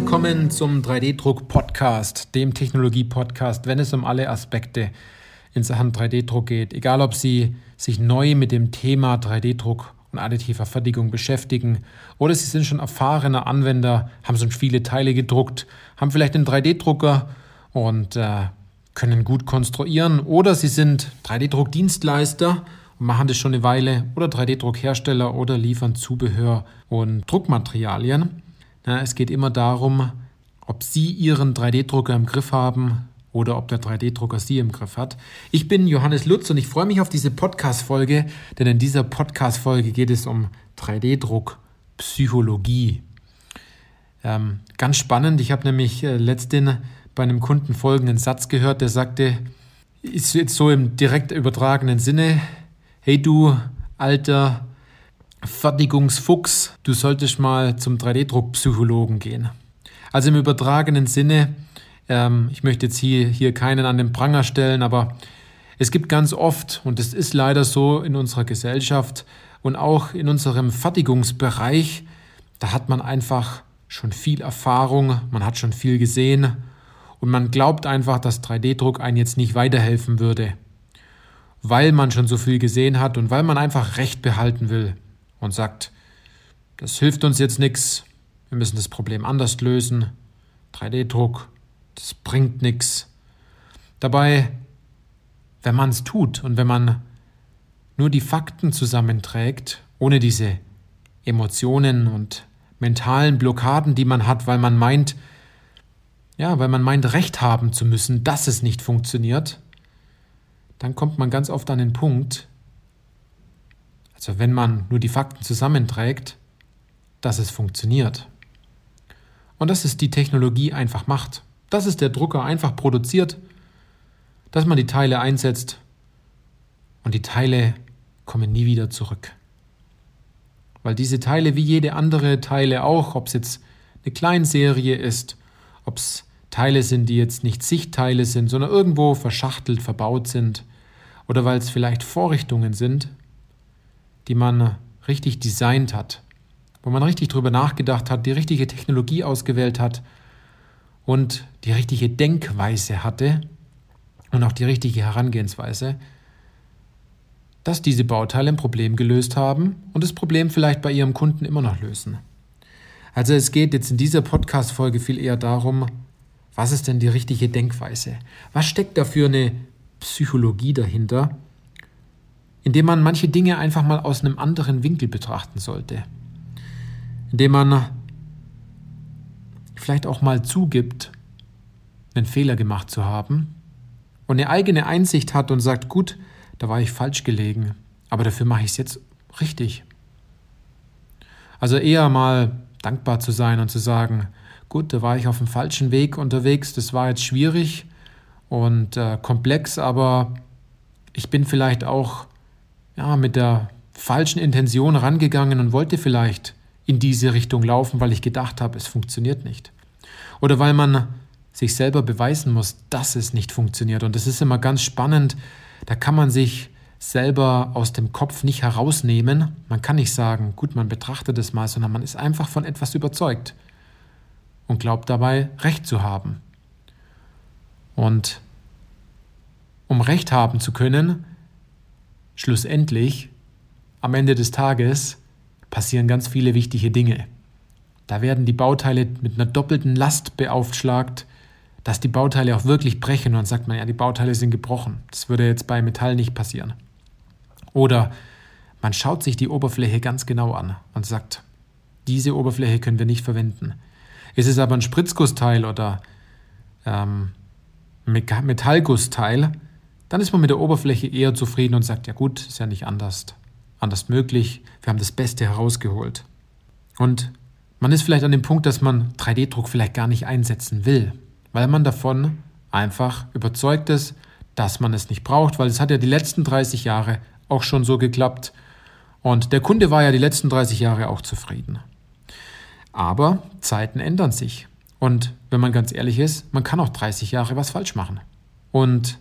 Willkommen zum 3D-Druck-Podcast, dem Technologie-Podcast, wenn es um alle Aspekte in Sachen 3D-Druck geht. Egal, ob Sie sich neu mit dem Thema 3D-Druck und additiver Fertigung beschäftigen oder Sie sind schon erfahrener Anwender, haben schon viele Teile gedruckt, haben vielleicht einen 3D-Drucker und äh, können gut konstruieren oder Sie sind 3D-Druck-Dienstleister und machen das schon eine Weile oder 3D-Druckhersteller oder liefern Zubehör und Druckmaterialien. Ja, es geht immer darum, ob Sie Ihren 3D-Drucker im Griff haben oder ob der 3D-Drucker Sie im Griff hat. Ich bin Johannes Lutz und ich freue mich auf diese Podcast-Folge, denn in dieser Podcast-Folge geht es um 3D-Druck-Psychologie. Ähm, ganz spannend, ich habe nämlich äh, letztens bei einem Kunden folgenden Satz gehört, der sagte, ist jetzt so im direkt übertragenen Sinne, hey du alter Fertigungsfuchs, du solltest mal zum 3D-Druck-Psychologen gehen. Also im übertragenen Sinne, ähm, ich möchte jetzt hier, hier keinen an den Pranger stellen, aber es gibt ganz oft, und es ist leider so in unserer Gesellschaft und auch in unserem Fertigungsbereich, da hat man einfach schon viel Erfahrung, man hat schon viel gesehen und man glaubt einfach, dass 3D-Druck einen jetzt nicht weiterhelfen würde weil man schon so viel gesehen hat und weil man einfach Recht behalten will und sagt, das hilft uns jetzt nichts, wir müssen das Problem anders lösen, 3D-Druck, das bringt nichts. Dabei, wenn man es tut und wenn man nur die Fakten zusammenträgt, ohne diese Emotionen und mentalen Blockaden, die man hat, weil man meint, ja, weil man meint, Recht haben zu müssen, dass es nicht funktioniert, dann kommt man ganz oft an den Punkt, also wenn man nur die Fakten zusammenträgt, dass es funktioniert. Und dass es die Technologie einfach macht. Dass es der Drucker einfach produziert, dass man die Teile einsetzt und die Teile kommen nie wieder zurück. Weil diese Teile wie jede andere Teile auch, ob es jetzt eine Kleinserie ist, ob es Teile sind, die jetzt nicht Sichtteile sind, sondern irgendwo verschachtelt, verbaut sind, oder weil es vielleicht Vorrichtungen sind, die man richtig designt hat, wo man richtig drüber nachgedacht hat, die richtige Technologie ausgewählt hat und die richtige Denkweise hatte und auch die richtige Herangehensweise, dass diese Bauteile ein Problem gelöst haben und das Problem vielleicht bei ihrem Kunden immer noch lösen. Also es geht jetzt in dieser Podcast-Folge viel eher darum, was ist denn die richtige Denkweise? Was steckt da für eine Psychologie dahinter, indem man manche Dinge einfach mal aus einem anderen Winkel betrachten sollte. Indem man vielleicht auch mal zugibt, einen Fehler gemacht zu haben und eine eigene Einsicht hat und sagt, gut, da war ich falsch gelegen, aber dafür mache ich es jetzt richtig. Also eher mal dankbar zu sein und zu sagen, gut, da war ich auf dem falschen Weg unterwegs, das war jetzt schwierig, und äh, komplex, aber ich bin vielleicht auch ja, mit der falschen Intention rangegangen und wollte vielleicht in diese Richtung laufen, weil ich gedacht habe, es funktioniert nicht. Oder weil man sich selber beweisen muss, dass es nicht funktioniert. Und das ist immer ganz spannend. Da kann man sich selber aus dem Kopf nicht herausnehmen. Man kann nicht sagen, gut, man betrachtet es mal, sondern man ist einfach von etwas überzeugt und glaubt dabei, Recht zu haben. Und um Recht haben zu können, schlussendlich, am Ende des Tages, passieren ganz viele wichtige Dinge. Da werden die Bauteile mit einer doppelten Last beaufschlagt, dass die Bauteile auch wirklich brechen und dann sagt man, ja, die Bauteile sind gebrochen. Das würde jetzt bei Metall nicht passieren. Oder man schaut sich die Oberfläche ganz genau an und sagt, diese Oberfläche können wir nicht verwenden. Ist es aber ein Spritzgussteil oder ähm, Metallgussteil, dann ist man mit der Oberfläche eher zufrieden und sagt, ja gut, ist ja nicht anders, anders möglich, wir haben das Beste herausgeholt. Und man ist vielleicht an dem Punkt, dass man 3D-Druck vielleicht gar nicht einsetzen will, weil man davon einfach überzeugt ist, dass man es nicht braucht, weil es hat ja die letzten 30 Jahre auch schon so geklappt und der Kunde war ja die letzten 30 Jahre auch zufrieden. Aber Zeiten ändern sich. Und wenn man ganz ehrlich ist, man kann auch 30 Jahre was falsch machen. Und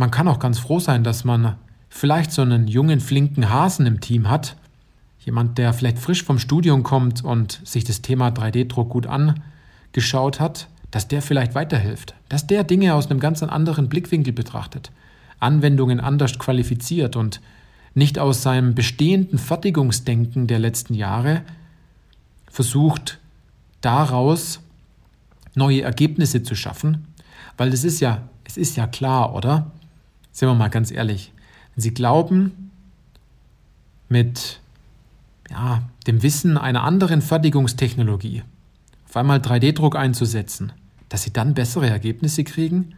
man kann auch ganz froh sein, dass man vielleicht so einen jungen, flinken Hasen im Team hat. Jemand, der vielleicht frisch vom Studium kommt und sich das Thema 3D-Druck gut geschaut hat, dass der vielleicht weiterhilft, dass der Dinge aus einem ganz anderen Blickwinkel betrachtet, Anwendungen anders qualifiziert und nicht aus seinem bestehenden Fertigungsdenken der letzten Jahre versucht, daraus neue Ergebnisse zu schaffen, weil es ist ja, es ist ja klar, oder? Sind wir mal ganz ehrlich. Wenn Sie glauben, mit ja, dem Wissen einer anderen Fertigungstechnologie auf einmal 3D-Druck einzusetzen, dass Sie dann bessere Ergebnisse kriegen?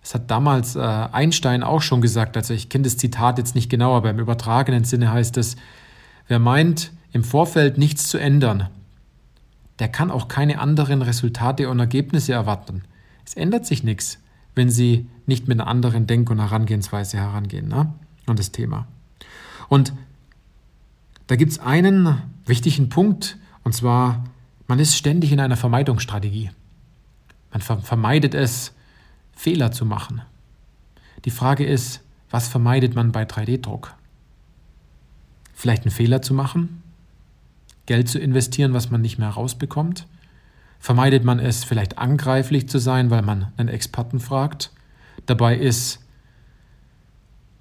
Das hat damals äh, Einstein auch schon gesagt. Also ich kenne das Zitat jetzt nicht genau, aber im übertragenen Sinne heißt es, wer meint, im Vorfeld nichts zu ändern, der kann auch keine anderen Resultate und Ergebnisse erwarten. Es ändert sich nichts, wenn Sie nicht mit einer anderen Denk- und Herangehensweise herangehen ne? an das Thema. Und da gibt es einen wichtigen Punkt, und zwar, man ist ständig in einer Vermeidungsstrategie. Man vermeidet es, Fehler zu machen. Die Frage ist, was vermeidet man bei 3D-Druck? Vielleicht einen Fehler zu machen? Geld zu investieren, was man nicht mehr rausbekommt? Vermeidet man es, vielleicht angreiflich zu sein, weil man einen Experten fragt? Dabei ist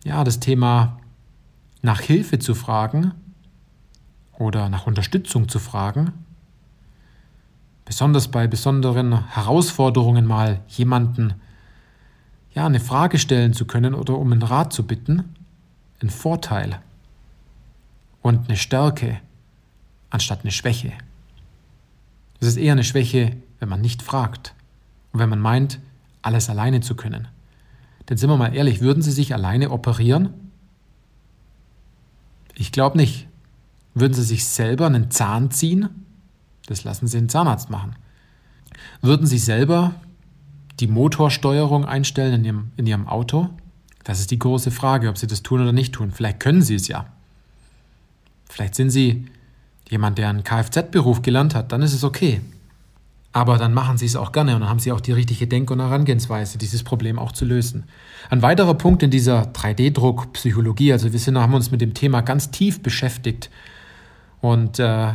ja das Thema nach Hilfe zu fragen oder nach Unterstützung zu fragen, besonders bei besonderen Herausforderungen mal jemanden ja, eine Frage stellen zu können oder um einen Rat zu bitten, ein Vorteil und eine Stärke anstatt eine Schwäche. Es ist eher eine Schwäche, wenn man nicht fragt und wenn man meint, alles alleine zu können. Denn sind wir mal ehrlich, würden Sie sich alleine operieren? Ich glaube nicht. Würden Sie sich selber einen Zahn ziehen? Das lassen Sie den Zahnarzt machen. Würden Sie selber die Motorsteuerung einstellen in ihrem, in ihrem Auto? Das ist die große Frage, ob Sie das tun oder nicht tun. Vielleicht können Sie es ja. Vielleicht sind Sie jemand, der einen Kfz-Beruf gelernt hat, dann ist es okay. Aber dann machen Sie es auch gerne und dann haben Sie auch die richtige Denk- und Herangehensweise, dieses Problem auch zu lösen. Ein weiterer Punkt in dieser 3D-Druck-Psychologie, also wir sind, haben uns mit dem Thema ganz tief beschäftigt und äh,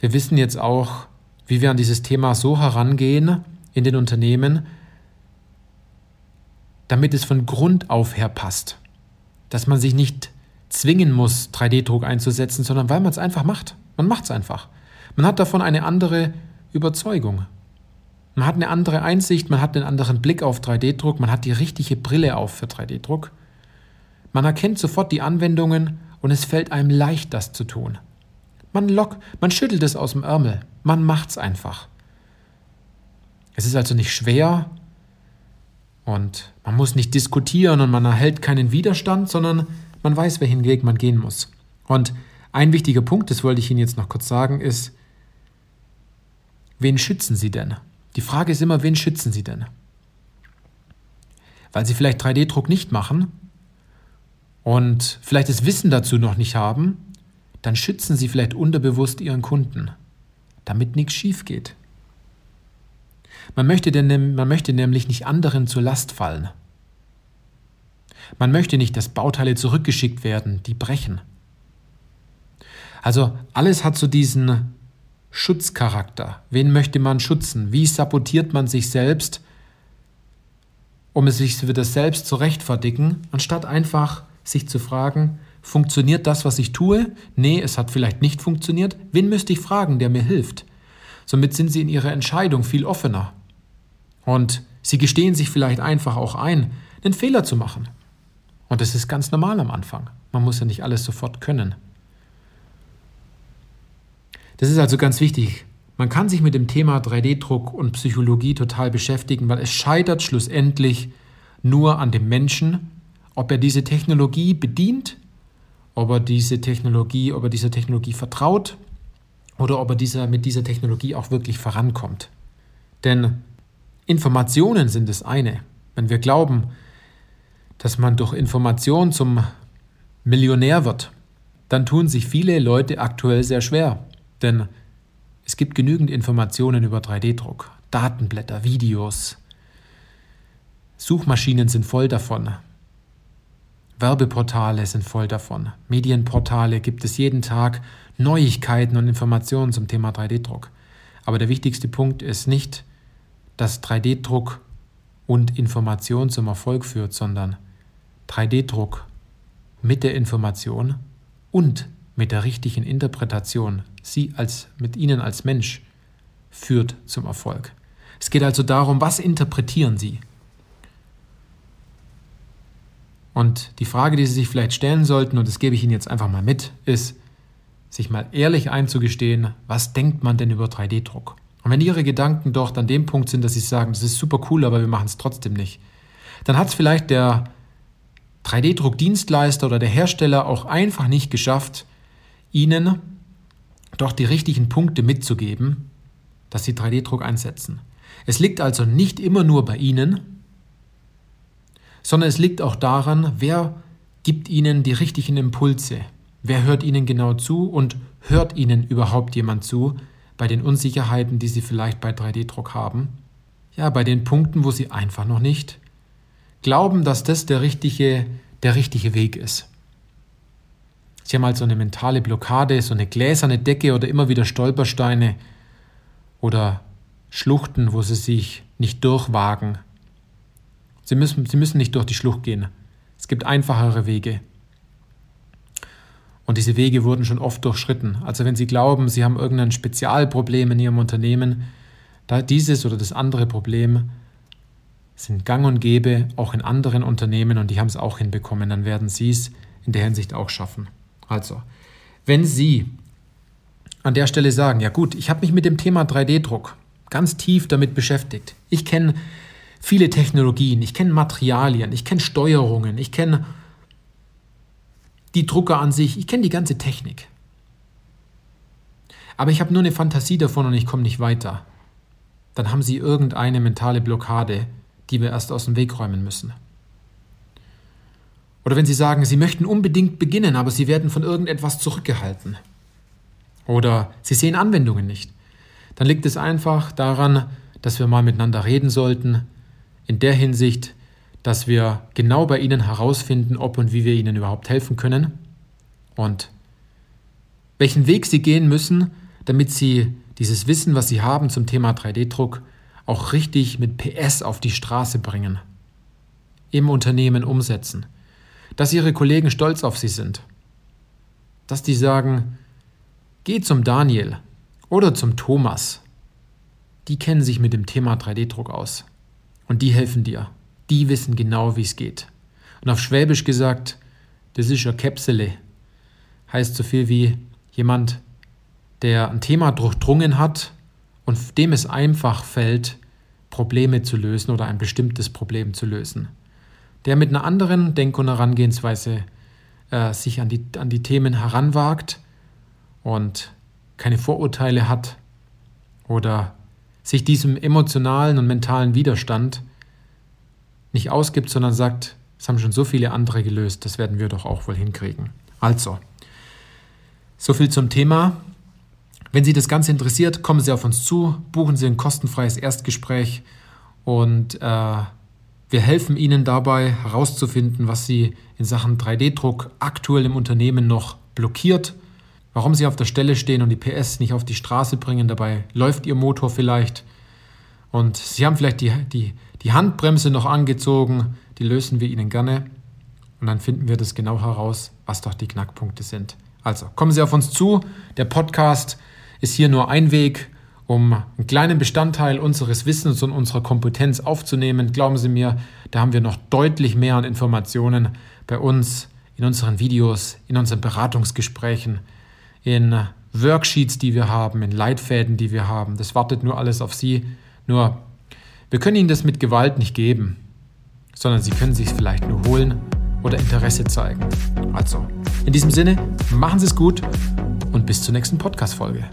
wir wissen jetzt auch, wie wir an dieses Thema so herangehen, in den Unternehmen, damit es von Grund auf her passt. Dass man sich nicht zwingen muss, 3D-Druck einzusetzen, sondern weil man es einfach macht. Man macht es einfach. Man hat davon eine andere Überzeugung. Man hat eine andere Einsicht, man hat einen anderen Blick auf 3D-Druck, man hat die richtige Brille auf für 3D-Druck. Man erkennt sofort die Anwendungen und es fällt einem leicht, das zu tun. Man lock, man schüttelt es aus dem Ärmel, man macht es einfach. Es ist also nicht schwer und man muss nicht diskutieren und man erhält keinen Widerstand, sondern man weiß, welchen Weg man gehen muss. Und ein wichtiger Punkt, das wollte ich Ihnen jetzt noch kurz sagen, ist, wen schützen Sie denn? Die Frage ist immer, wen schützen Sie denn? Weil Sie vielleicht 3D-Druck nicht machen und vielleicht das Wissen dazu noch nicht haben, dann schützen Sie vielleicht unterbewusst Ihren Kunden, damit nichts schief geht. Man möchte, denn, man möchte nämlich nicht anderen zur Last fallen. Man möchte nicht, dass Bauteile zurückgeschickt werden, die brechen. Also alles hat so diesen Schutzcharakter. Wen möchte man schützen? Wie sabotiert man sich selbst, um es sich wieder selbst zu rechtfertigen, anstatt einfach sich zu fragen, funktioniert das, was ich tue? Nee, es hat vielleicht nicht funktioniert. Wen müsste ich fragen, der mir hilft? Somit sind sie in ihrer Entscheidung viel offener. Und sie gestehen sich vielleicht einfach auch ein, einen Fehler zu machen. Und das ist ganz normal am Anfang. Man muss ja nicht alles sofort können. Das ist also ganz wichtig. Man kann sich mit dem Thema 3D-Druck und Psychologie total beschäftigen, weil es scheitert schlussendlich nur an dem Menschen, ob er diese Technologie bedient, ob er diese Technologie, ob er dieser Technologie vertraut oder ob er dieser, mit dieser Technologie auch wirklich vorankommt. Denn Informationen sind das eine. Wenn wir glauben, dass man durch Information zum Millionär wird, dann tun sich viele Leute aktuell sehr schwer. Denn es gibt genügend Informationen über 3D-Druck, Datenblätter, Videos. Suchmaschinen sind voll davon. Werbeportale sind voll davon. Medienportale gibt es jeden Tag Neuigkeiten und Informationen zum Thema 3D-Druck. Aber der wichtigste Punkt ist nicht, dass 3D-Druck und Information zum Erfolg führt, sondern 3D-Druck mit der Information und mit der richtigen Interpretation, Sie als mit Ihnen als Mensch führt zum Erfolg. Es geht also darum, was interpretieren Sie? Und die Frage, die Sie sich vielleicht stellen sollten, und das gebe ich Ihnen jetzt einfach mal mit, ist, sich mal ehrlich einzugestehen, was denkt man denn über 3D-Druck? Und wenn Ihre Gedanken dort an dem Punkt sind, dass Sie sagen, das ist super cool, aber wir machen es trotzdem nicht, dann hat es vielleicht der 3D-Druckdienstleister oder der Hersteller auch einfach nicht geschafft, Ihnen doch die richtigen Punkte mitzugeben, dass Sie 3D-Druck einsetzen. Es liegt also nicht immer nur bei Ihnen, sondern es liegt auch daran, wer gibt Ihnen die richtigen Impulse, wer hört Ihnen genau zu und hört Ihnen überhaupt jemand zu, bei den Unsicherheiten, die Sie vielleicht bei 3D-Druck haben? Ja, bei den Punkten, wo Sie einfach noch nicht glauben, dass das der richtige, der richtige Weg ist. Sie haben also eine mentale Blockade, so eine gläserne Decke oder immer wieder Stolpersteine oder Schluchten, wo Sie sich nicht durchwagen. Sie müssen, Sie müssen nicht durch die Schlucht gehen. Es gibt einfachere Wege. Und diese Wege wurden schon oft durchschritten. Also wenn Sie glauben, Sie haben irgendein Spezialproblem in Ihrem Unternehmen, da dieses oder das andere Problem sind gang und gäbe auch in anderen Unternehmen und die haben es auch hinbekommen, dann werden Sie es in der Hinsicht auch schaffen. Also, wenn Sie an der Stelle sagen, ja gut, ich habe mich mit dem Thema 3D-Druck ganz tief damit beschäftigt. Ich kenne viele Technologien, ich kenne Materialien, ich kenne Steuerungen, ich kenne die Drucker an sich, ich kenne die ganze Technik. Aber ich habe nur eine Fantasie davon und ich komme nicht weiter. Dann haben Sie irgendeine mentale Blockade, die wir erst aus dem Weg räumen müssen. Oder wenn Sie sagen, Sie möchten unbedingt beginnen, aber Sie werden von irgendetwas zurückgehalten. Oder Sie sehen Anwendungen nicht. Dann liegt es einfach daran, dass wir mal miteinander reden sollten, in der Hinsicht, dass wir genau bei Ihnen herausfinden, ob und wie wir Ihnen überhaupt helfen können und welchen Weg Sie gehen müssen, damit Sie dieses Wissen, was Sie haben zum Thema 3D-Druck, auch richtig mit PS auf die Straße bringen, im Unternehmen umsetzen, dass Ihre Kollegen stolz auf Sie sind, dass die sagen, geh zum Daniel oder zum Thomas, die kennen sich mit dem Thema 3D-Druck aus und die helfen dir die wissen genau, wie es geht. Und auf Schwäbisch gesagt, das ist ein Käpsele. Heißt so viel wie jemand, der ein Thema durchdrungen hat und dem es einfach fällt, Probleme zu lösen oder ein bestimmtes Problem zu lösen. Der mit einer anderen Denk- und Herangehensweise äh, sich an die, an die Themen heranwagt und keine Vorurteile hat oder sich diesem emotionalen und mentalen Widerstand nicht ausgibt, sondern sagt, es haben schon so viele andere gelöst, das werden wir doch auch wohl hinkriegen. Also, so viel zum Thema. Wenn Sie das Ganze interessiert, kommen Sie auf uns zu, buchen Sie ein kostenfreies Erstgespräch und äh, wir helfen Ihnen dabei herauszufinden, was Sie in Sachen 3D-Druck aktuell im Unternehmen noch blockiert, warum Sie auf der Stelle stehen und die PS nicht auf die Straße bringen. Dabei läuft Ihr Motor vielleicht und Sie haben vielleicht die, die die Handbremse noch angezogen, die lösen wir Ihnen gerne und dann finden wir das genau heraus, was doch die Knackpunkte sind. Also kommen Sie auf uns zu. Der Podcast ist hier nur ein Weg, um einen kleinen Bestandteil unseres Wissens und unserer Kompetenz aufzunehmen. Glauben Sie mir, da haben wir noch deutlich mehr an Informationen bei uns, in unseren Videos, in unseren Beratungsgesprächen, in Worksheets, die wir haben, in Leitfäden, die wir haben. Das wartet nur alles auf Sie. Nur wir können Ihnen das mit Gewalt nicht geben, sondern Sie können sich vielleicht nur holen oder Interesse zeigen. Also, in diesem Sinne, machen Sie es gut und bis zur nächsten Podcast-Folge.